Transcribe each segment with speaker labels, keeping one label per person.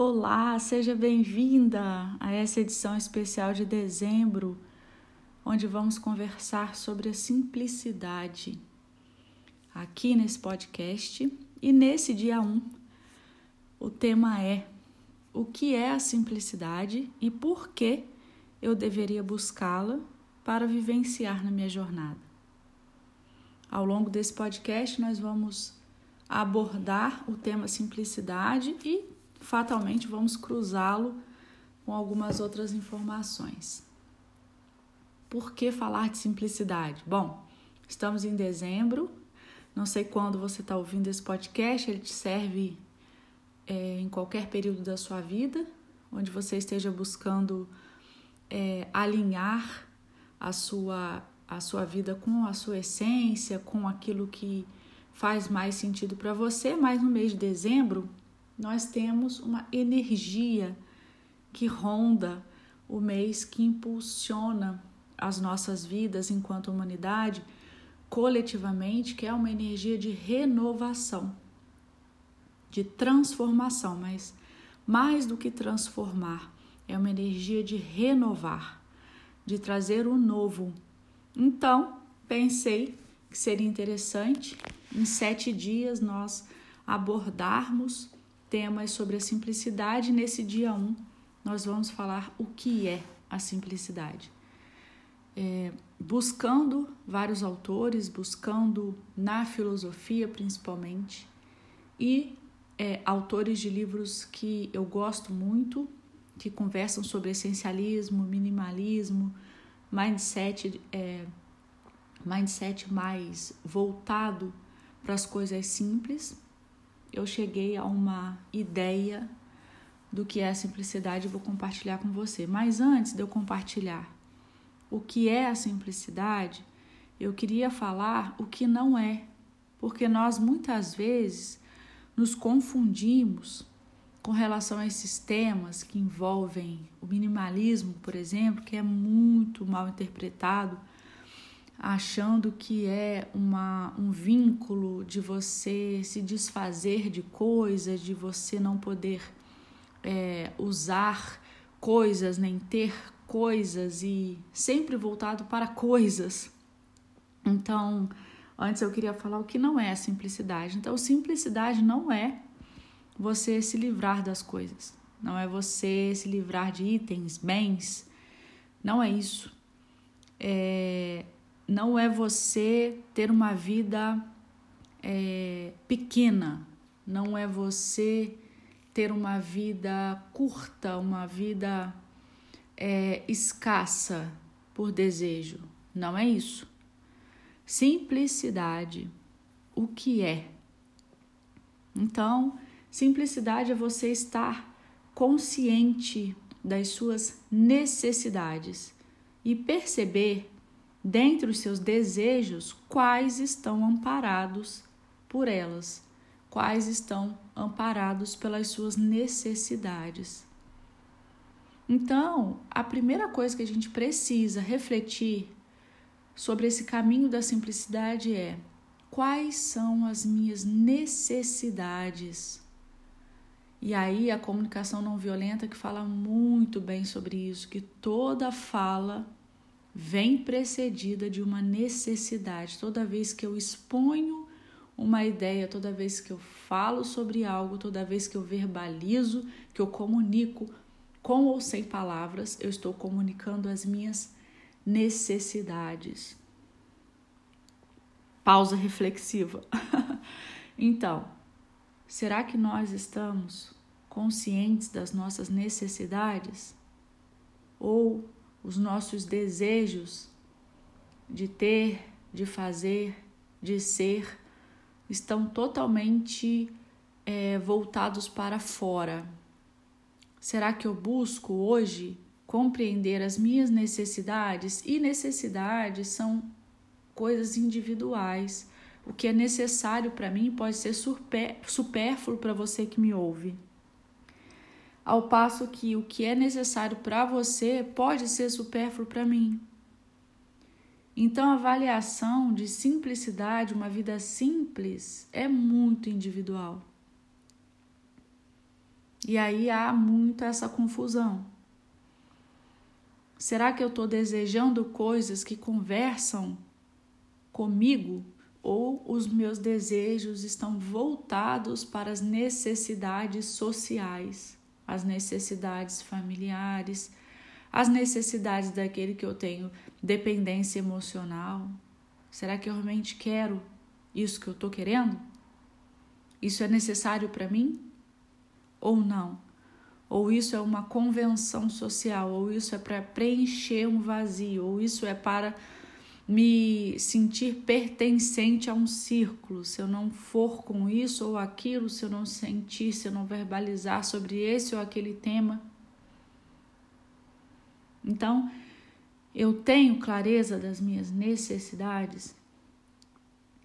Speaker 1: Olá, seja bem-vinda a essa edição especial de dezembro, onde vamos conversar sobre a simplicidade. Aqui nesse podcast e nesse dia 1, o tema é o que é a simplicidade e por que eu deveria buscá-la para vivenciar na minha jornada. Ao longo desse podcast, nós vamos abordar o tema simplicidade e fatalmente vamos cruzá-lo com algumas outras informações. Por que falar de simplicidade? Bom, estamos em dezembro, não sei quando você está ouvindo esse podcast, ele te serve é, em qualquer período da sua vida, onde você esteja buscando é, alinhar a sua, a sua vida com a sua essência, com aquilo que faz mais sentido para você, mas no mês de dezembro nós temos uma energia que ronda o mês que impulsiona as nossas vidas enquanto humanidade coletivamente, que é uma energia de renovação, de transformação, mas mais do que transformar, é uma energia de renovar, de trazer o novo. Então, pensei que seria interessante em sete dias nós abordarmos temas sobre a simplicidade. Nesse dia 1, um, nós vamos falar o que é a simplicidade. É, buscando vários autores, buscando na filosofia principalmente, e é, autores de livros que eu gosto muito, que conversam sobre essencialismo, minimalismo, mindset, é, mindset mais voltado para as coisas simples eu cheguei a uma ideia do que é a simplicidade e vou compartilhar com você. Mas antes de eu compartilhar o que é a simplicidade, eu queria falar o que não é, porque nós muitas vezes nos confundimos com relação a esses temas que envolvem o minimalismo, por exemplo, que é muito mal interpretado achando que é uma, um vínculo de você se desfazer de coisas, de você não poder é, usar coisas, nem ter coisas e sempre voltado para coisas. Então, antes eu queria falar o que não é a simplicidade. Então, simplicidade não é você se livrar das coisas, não é você se livrar de itens, bens, não é isso. É, não é você ter uma vida é, pequena, não é você ter uma vida curta, uma vida é, escassa por desejo. Não é isso. Simplicidade. O que é? Então, simplicidade é você estar consciente das suas necessidades e perceber dentre os seus desejos, quais estão amparados por elas, quais estão amparados pelas suas necessidades. Então, a primeira coisa que a gente precisa refletir sobre esse caminho da simplicidade é: quais são as minhas necessidades? E aí a comunicação não violenta que fala muito bem sobre isso, que toda fala vem precedida de uma necessidade. Toda vez que eu exponho uma ideia, toda vez que eu falo sobre algo, toda vez que eu verbalizo, que eu comunico com ou sem palavras, eu estou comunicando as minhas necessidades. Pausa reflexiva. então, será que nós estamos conscientes das nossas necessidades? Ou os nossos desejos de ter, de fazer, de ser, estão totalmente é, voltados para fora. Será que eu busco hoje compreender as minhas necessidades? E necessidades são coisas individuais. O que é necessário para mim pode ser supérfluo para você que me ouve ao passo que o que é necessário para você pode ser supérfluo para mim. Então, a avaliação de simplicidade, uma vida simples, é muito individual. E aí há muito essa confusão. Será que eu estou desejando coisas que conversam comigo ou os meus desejos estão voltados para as necessidades sociais, as necessidades familiares, as necessidades daquele que eu tenho dependência emocional? Será que eu realmente quero isso que eu estou querendo? Isso é necessário para mim? Ou não? Ou isso é uma convenção social? Ou isso é para preencher um vazio? Ou isso é para me sentir pertencente a um círculo? Se eu não for com isso ou aquilo, se eu não sentir, se eu não verbalizar sobre esse ou aquele tema. Então, eu tenho clareza das minhas necessidades.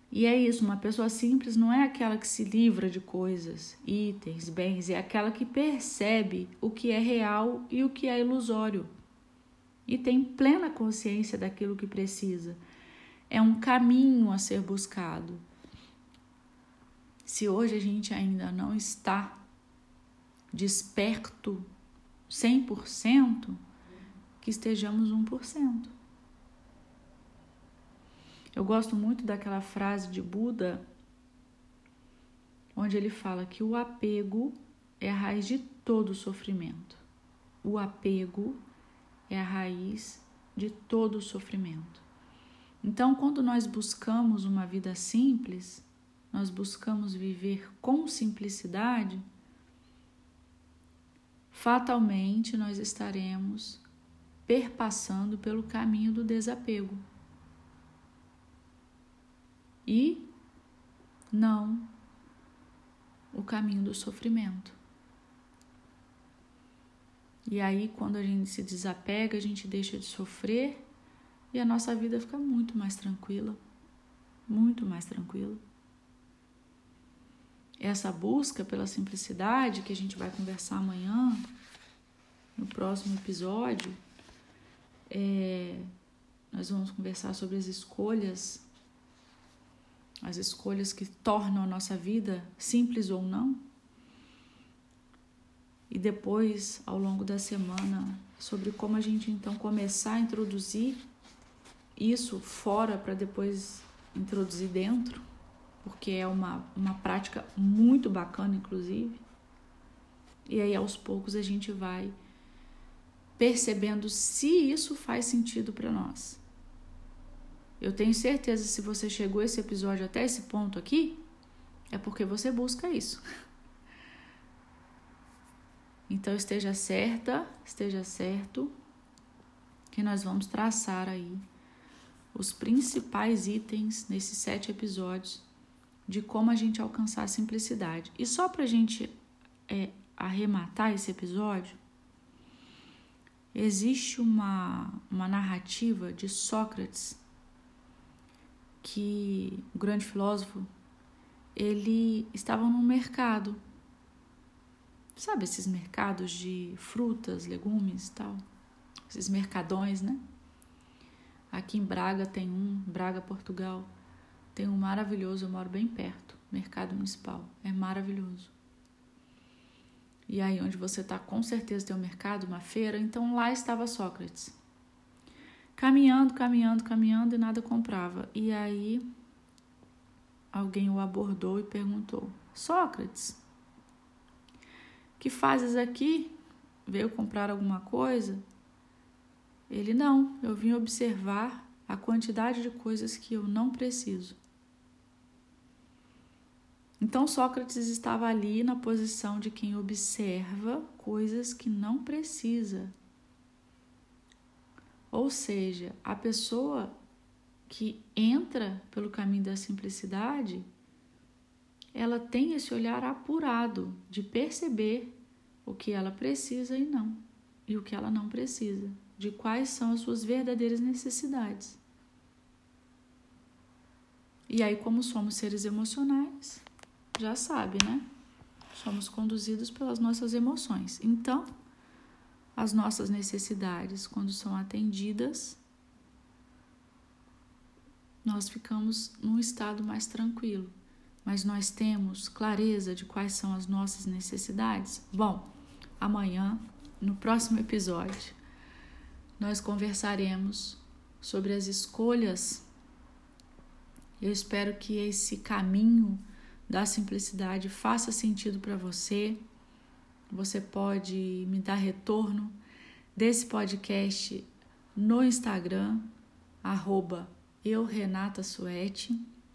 Speaker 1: E é isso, uma pessoa simples não é aquela que se livra de coisas, itens, bens, é aquela que percebe o que é real e o que é ilusório. E tem plena consciência daquilo que precisa. É um caminho a ser buscado. Se hoje a gente ainda não está desperto 100%, que estejamos 1%. Eu gosto muito daquela frase de Buda, onde ele fala que o apego é a raiz de todo sofrimento. O apego é a raiz de todo sofrimento. Então, quando nós buscamos uma vida simples, nós buscamos viver com simplicidade, fatalmente nós estaremos perpassando pelo caminho do desapego. E não o caminho do sofrimento. E aí, quando a gente se desapega, a gente deixa de sofrer e a nossa vida fica muito mais tranquila. Muito mais tranquila. Essa busca pela simplicidade que a gente vai conversar amanhã, no próximo episódio, é, nós vamos conversar sobre as escolhas, as escolhas que tornam a nossa vida simples ou não. E depois, ao longo da semana, sobre como a gente então começar a introduzir isso fora para depois introduzir dentro, porque é uma, uma prática muito bacana, inclusive. E aí, aos poucos, a gente vai percebendo se isso faz sentido para nós. Eu tenho certeza se você chegou esse episódio até esse ponto aqui, é porque você busca isso. Então esteja certa, esteja certo que nós vamos traçar aí os principais itens nesses sete episódios de como a gente alcançar a simplicidade. E só para a gente é, arrematar esse episódio, Existe uma, uma narrativa de Sócrates que o grande filósofo ele estava num mercado. Sabe esses mercados de frutas, legumes tal? Esses mercadões, né? Aqui em Braga tem um, Braga, Portugal. Tem um maravilhoso, eu moro bem perto, mercado municipal. É maravilhoso. E aí, onde você está, com certeza tem um mercado, uma feira. Então lá estava Sócrates. Caminhando, caminhando, caminhando e nada comprava. E aí, alguém o abordou e perguntou: Sócrates, que fazes aqui? Veio comprar alguma coisa? Ele: Não, eu vim observar a quantidade de coisas que eu não preciso. Então Sócrates estava ali na posição de quem observa coisas que não precisa. Ou seja, a pessoa que entra pelo caminho da simplicidade, ela tem esse olhar apurado de perceber o que ela precisa e não, e o que ela não precisa, de quais são as suas verdadeiras necessidades. E aí, como somos seres emocionais, já sabe, né? Somos conduzidos pelas nossas emoções. Então, as nossas necessidades, quando são atendidas, nós ficamos num estado mais tranquilo. mas nós temos clareza de quais são as nossas necessidades? Bom, amanhã, no próximo episódio, nós conversaremos sobre as escolhas. Eu espero que esse caminho da simplicidade faça sentido para você. Você pode me dar retorno desse podcast no Instagram, arroba.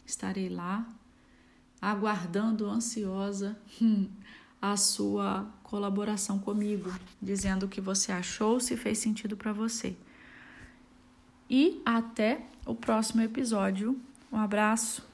Speaker 1: Estarei lá, aguardando ansiosa a sua colaboração comigo, dizendo o que você achou, se fez sentido para você. E até o próximo episódio. Um abraço.